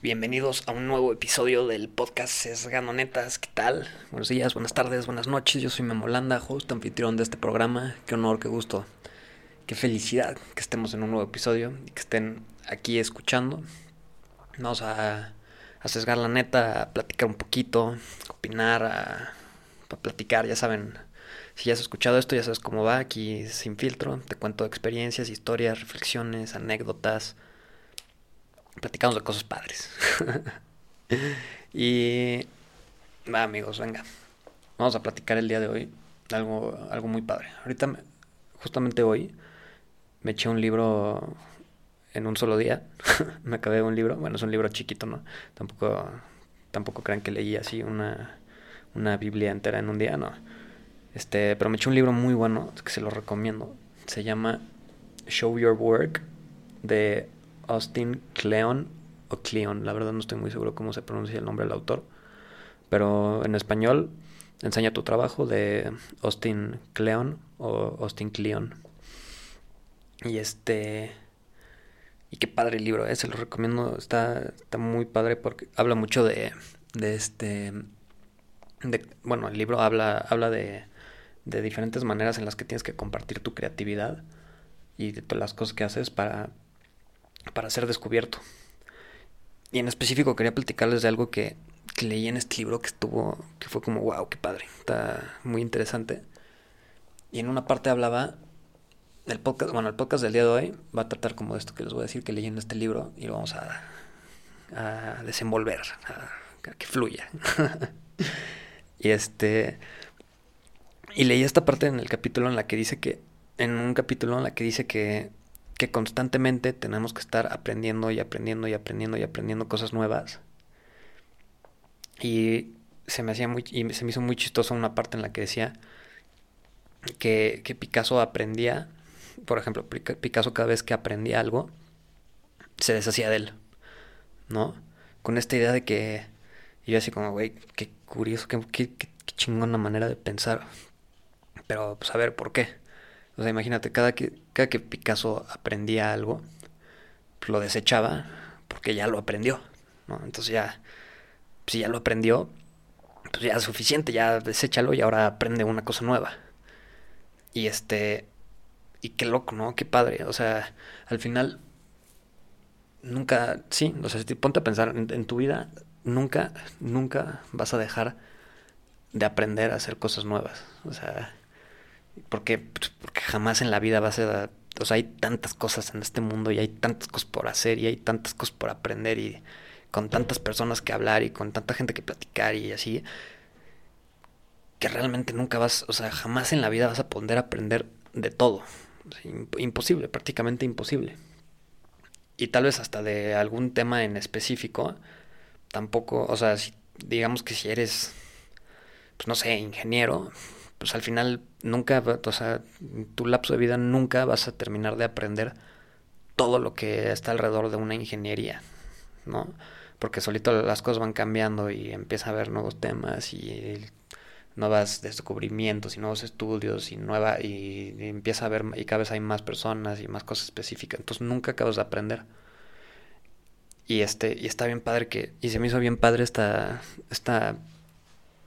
Bienvenidos a un nuevo episodio del podcast Sesgano Netas. ¿Qué tal? Buenos días, buenas tardes, buenas noches. Yo soy Memolanda, host, anfitrión de este programa. Qué honor, qué gusto, qué felicidad que estemos en un nuevo episodio y que estén aquí escuchando. Vamos a, a sesgar la neta, a platicar un poquito, a opinar, a, a platicar, ya saben. Si ya has escuchado esto, ya sabes cómo va aquí sin filtro. Te cuento experiencias, historias, reflexiones, anécdotas platicamos de cosas padres. y va amigos, venga. Vamos a platicar el día de hoy algo, algo muy padre. Ahorita, justamente hoy, me eché un libro en un solo día. me acabé un libro. Bueno, es un libro chiquito, ¿no? Tampoco, tampoco crean que leí así una, una Biblia entera en un día, no. Este, pero me eché un libro muy bueno que se lo recomiendo. Se llama Show Your Work de Austin Cleon o Cleon, la verdad no estoy muy seguro cómo se pronuncia el nombre del autor, pero en español enseña tu trabajo de Austin Cleon o Austin Cleon. Y este y qué padre el libro, eh, se lo recomiendo, está, está muy padre porque habla mucho de, de este bueno, el libro habla habla de de diferentes maneras en las que tienes que compartir tu creatividad y de todas las cosas que haces para para ser descubierto. Y en específico quería platicarles de algo que, leí en este libro que estuvo, que fue como, wow, qué padre, está muy interesante. Y en una parte hablaba del podcast, bueno, el podcast del día de hoy va a tratar como de esto que les voy a decir que leí en este libro y lo vamos a, a desenvolver, a que fluya. y este, y leí esta parte en el capítulo en la que dice que, en un capítulo en la que dice que que constantemente tenemos que estar aprendiendo y aprendiendo y aprendiendo y aprendiendo cosas nuevas. Y se me hacía muy y se me hizo muy chistoso una parte en la que decía que, que Picasso aprendía, por ejemplo, Picasso cada vez que aprendía algo se deshacía de él, ¿no? Con esta idea de que yo así como, güey, qué curioso, qué, qué, qué chingona manera de pensar. Pero pues a ver, ¿por qué? O sea, imagínate, cada que, cada que Picasso aprendía algo, lo desechaba porque ya lo aprendió, ¿no? Entonces ya, si ya lo aprendió, pues ya es suficiente, ya deséchalo y ahora aprende una cosa nueva. Y este, y qué loco, ¿no? Qué padre. O sea, al final, nunca, sí, o sea, ponte a pensar en, en tu vida, nunca, nunca vas a dejar de aprender a hacer cosas nuevas. O sea, porque, pues, porque jamás en la vida vas a... O sea, hay tantas cosas en este mundo y hay tantas cosas por hacer y hay tantas cosas por aprender y con tantas personas que hablar y con tanta gente que platicar y así, que realmente nunca vas, o sea, jamás en la vida vas a poder aprender de todo. imposible, prácticamente imposible. Y tal vez hasta de algún tema en específico, tampoco, o sea, si, digamos que si eres, pues no sé, ingeniero, pues al final nunca, o sea, tu lapso de vida nunca vas a terminar de aprender todo lo que está alrededor de una ingeniería, ¿no? Porque solito las cosas van cambiando y empieza a haber nuevos temas y nuevos descubrimientos y nuevos estudios y nueva y, empieza a haber y cada vez hay más personas y más cosas específicas, entonces nunca acabas de aprender. Y este y está bien padre que y se me hizo bien padre esta esta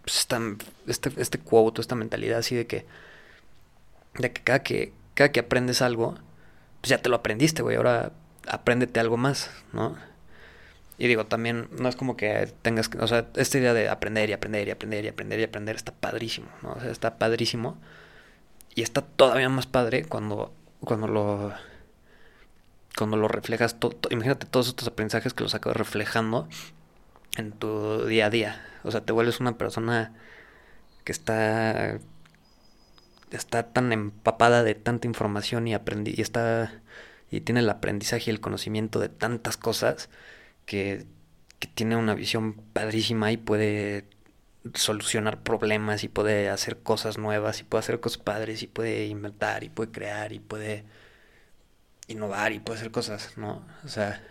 pues, este, este quote, esta mentalidad así de que, de que cada que, cada que aprendes algo, pues ya te lo aprendiste, güey, ahora apréndete algo más, ¿no? Y digo, también no es como que tengas, o sea, esta idea de aprender y aprender y aprender y aprender y aprender está padrísimo, ¿no? O sea, está padrísimo. Y está todavía más padre cuando, cuando lo, cuando lo reflejas, imagínate todos estos aprendizajes que los acabas reflejando en tu día a día. O sea, te vuelves una persona que está está tan empapada de tanta información y aprendí y está y tiene el aprendizaje y el conocimiento de tantas cosas que, que tiene una visión padrísima y puede solucionar problemas y puede hacer cosas nuevas y puede hacer cosas padres y puede inventar y puede crear y puede innovar y puede hacer cosas, ¿no? O sea,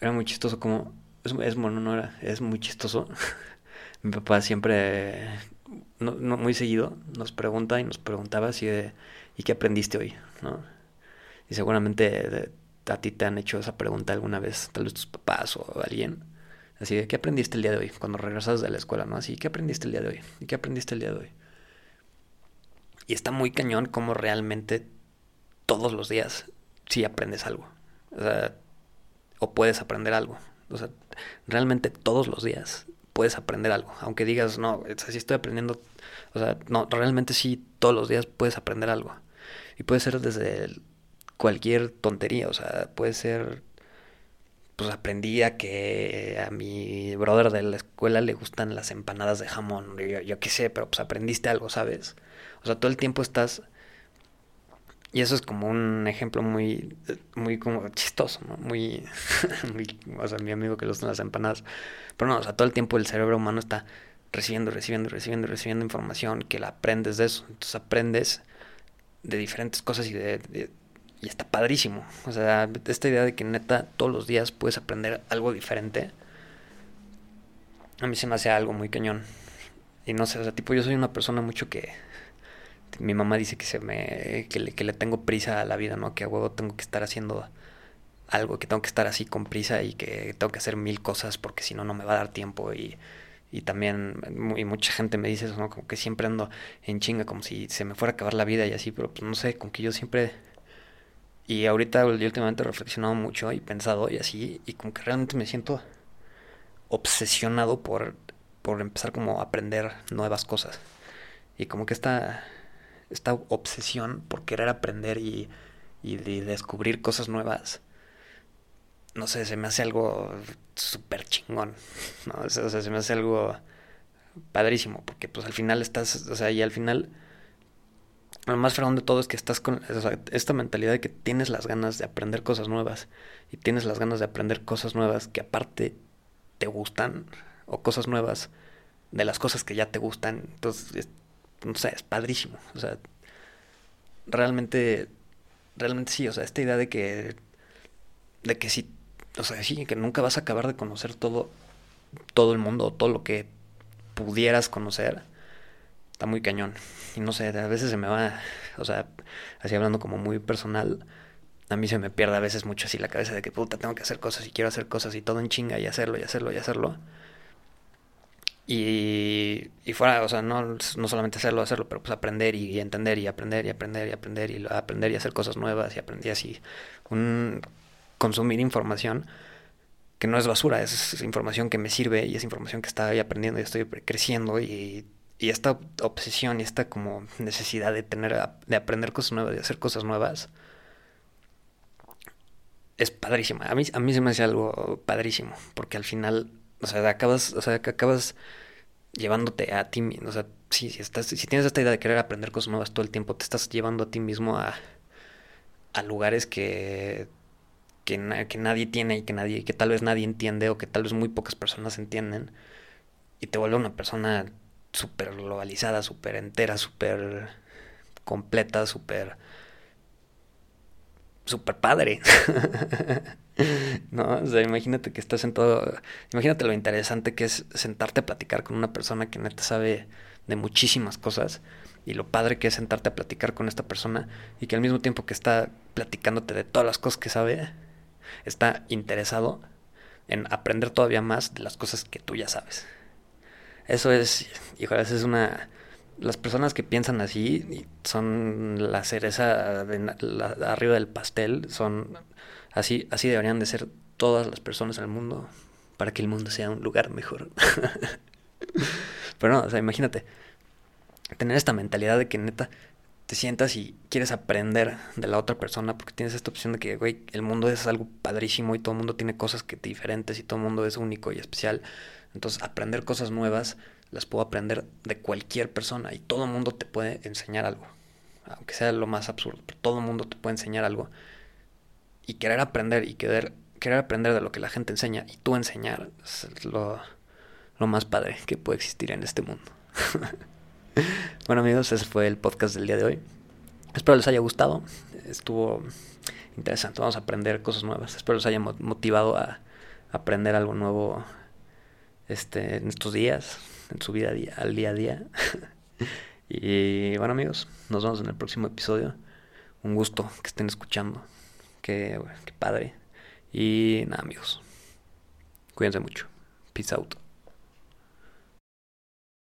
era muy chistoso como es, es bueno, es muy chistoso. Mi papá siempre, no, no, muy seguido, nos pregunta y nos preguntaba así de, ¿y qué aprendiste hoy? ¿no? Y seguramente a ti te han hecho esa pregunta alguna vez, tal vez tus papás o alguien. Así de, ¿qué aprendiste el día de hoy? Cuando regresas de la escuela, ¿no? Así, ¿qué aprendiste el día de hoy? ¿Y qué aprendiste el día de hoy? Y está muy cañón como realmente todos los días sí aprendes algo. O sea, o puedes aprender algo. O sea, realmente todos los días puedes aprender algo. Aunque digas, no, sí estoy aprendiendo. O sea, no, realmente sí todos los días puedes aprender algo. Y puede ser desde cualquier tontería. O sea, puede ser. Pues aprendí a que a mi brother de la escuela le gustan las empanadas de jamón. Yo, yo qué sé, pero pues aprendiste algo, ¿sabes? O sea, todo el tiempo estás y eso es como un ejemplo muy, muy como chistoso, ¿no? Muy, o sea, mi amigo que le gustan las empanadas. Pero no, o sea, todo el tiempo el cerebro humano está recibiendo, recibiendo, recibiendo, recibiendo información que la aprendes de eso. Entonces aprendes de diferentes cosas y de, y está padrísimo. O sea, esta idea de que neta todos los días puedes aprender algo diferente. A mí se me hace algo muy cañón. Y no sé, o sea, tipo yo soy una persona mucho que mi mamá dice que se me que le, que le tengo prisa a la vida, ¿no? Que a huevo tengo que estar haciendo algo, que tengo que estar así con prisa y que tengo que hacer mil cosas porque si no no me va a dar tiempo y, y también y mucha gente me dice eso, ¿no? Como que siempre ando en chinga como si se me fuera a acabar la vida y así, pero pues no sé, con que yo siempre y ahorita yo últimamente he reflexionado mucho y pensado y así y como que realmente me siento obsesionado por por empezar como a aprender nuevas cosas. Y como que esta esta obsesión por querer aprender y, y descubrir cosas nuevas, no sé, se me hace algo súper chingón, ¿no? O sea, se me hace algo padrísimo, porque pues al final estás, o sea, y al final, lo más fregón de todo es que estás con esta mentalidad de que tienes las ganas de aprender cosas nuevas, y tienes las ganas de aprender cosas nuevas que aparte te gustan, o cosas nuevas de las cosas que ya te gustan, entonces no sé, es padrísimo. O sea, realmente, realmente sí, o sea, esta idea de que, de que sí, o sea, sí, que nunca vas a acabar de conocer todo, todo el mundo, todo lo que pudieras conocer, está muy cañón. Y no sé, a veces se me va, o sea, así hablando como muy personal, a mí se me pierde a veces mucho así la cabeza de que puta, tengo que hacer cosas y quiero hacer cosas y todo en chinga y hacerlo y hacerlo y hacerlo. Y, fuera, o sea, no, no solamente hacerlo, hacerlo, pero pues aprender y, entender y aprender y aprender y aprender y aprender y hacer cosas nuevas y aprender así. Un, consumir información que no es basura, es información que me sirve y es información que estoy aprendiendo y estoy creciendo y, y esta obsesión y esta como necesidad de tener, de aprender cosas nuevas, de hacer cosas nuevas, es padrísima. A mí, a mí se me hace algo padrísimo, porque al final, o sea, acabas, o sea, acabas llevándote a ti mismo. O sea, si, si, estás, si tienes esta idea de querer aprender cosas nuevas todo el tiempo, te estás llevando a ti mismo a, a lugares que, que, que, nadie tiene y que, nadie, que tal vez nadie entiende o que tal vez muy pocas personas entienden. Y te vuelve una persona súper globalizada, súper entera, súper completa, súper super padre. o sea, imagínate que estás sentado, imagínate lo interesante que es sentarte a platicar con una persona que neta sabe de muchísimas cosas y lo padre que es sentarte a platicar con esta persona y que al mismo tiempo que está platicándote de todas las cosas que sabe, está interesado en aprender todavía más de las cosas que tú ya sabes. Eso es, híjole, es una las personas que piensan así son la cereza arriba del pastel, son así, así deberían de ser todas las personas el mundo para que el mundo sea un lugar mejor. Pero no, o sea, imagínate, tener esta mentalidad de que neta te sientas y quieres aprender de la otra persona porque tienes esta opción de que, güey, el mundo es algo padrísimo y todo mundo tiene cosas que diferentes y todo el mundo es único y especial. Entonces, aprender cosas nuevas las puedo aprender de cualquier persona y todo mundo te puede enseñar algo. Aunque sea lo más absurdo, pero todo el mundo te puede enseñar algo. Y querer aprender y querer, querer aprender de lo que la gente enseña y tú enseñar es lo, lo más padre que puede existir en este mundo. bueno amigos, ese fue el podcast del día de hoy. Espero les haya gustado. Estuvo interesante. Vamos a aprender cosas nuevas. Espero les haya motivado a aprender algo nuevo este, en estos días en su vida al día a día. y bueno amigos, nos vemos en el próximo episodio. Un gusto que estén escuchando. Qué, qué padre. Y nada, amigos. Cuídense mucho. Peace out.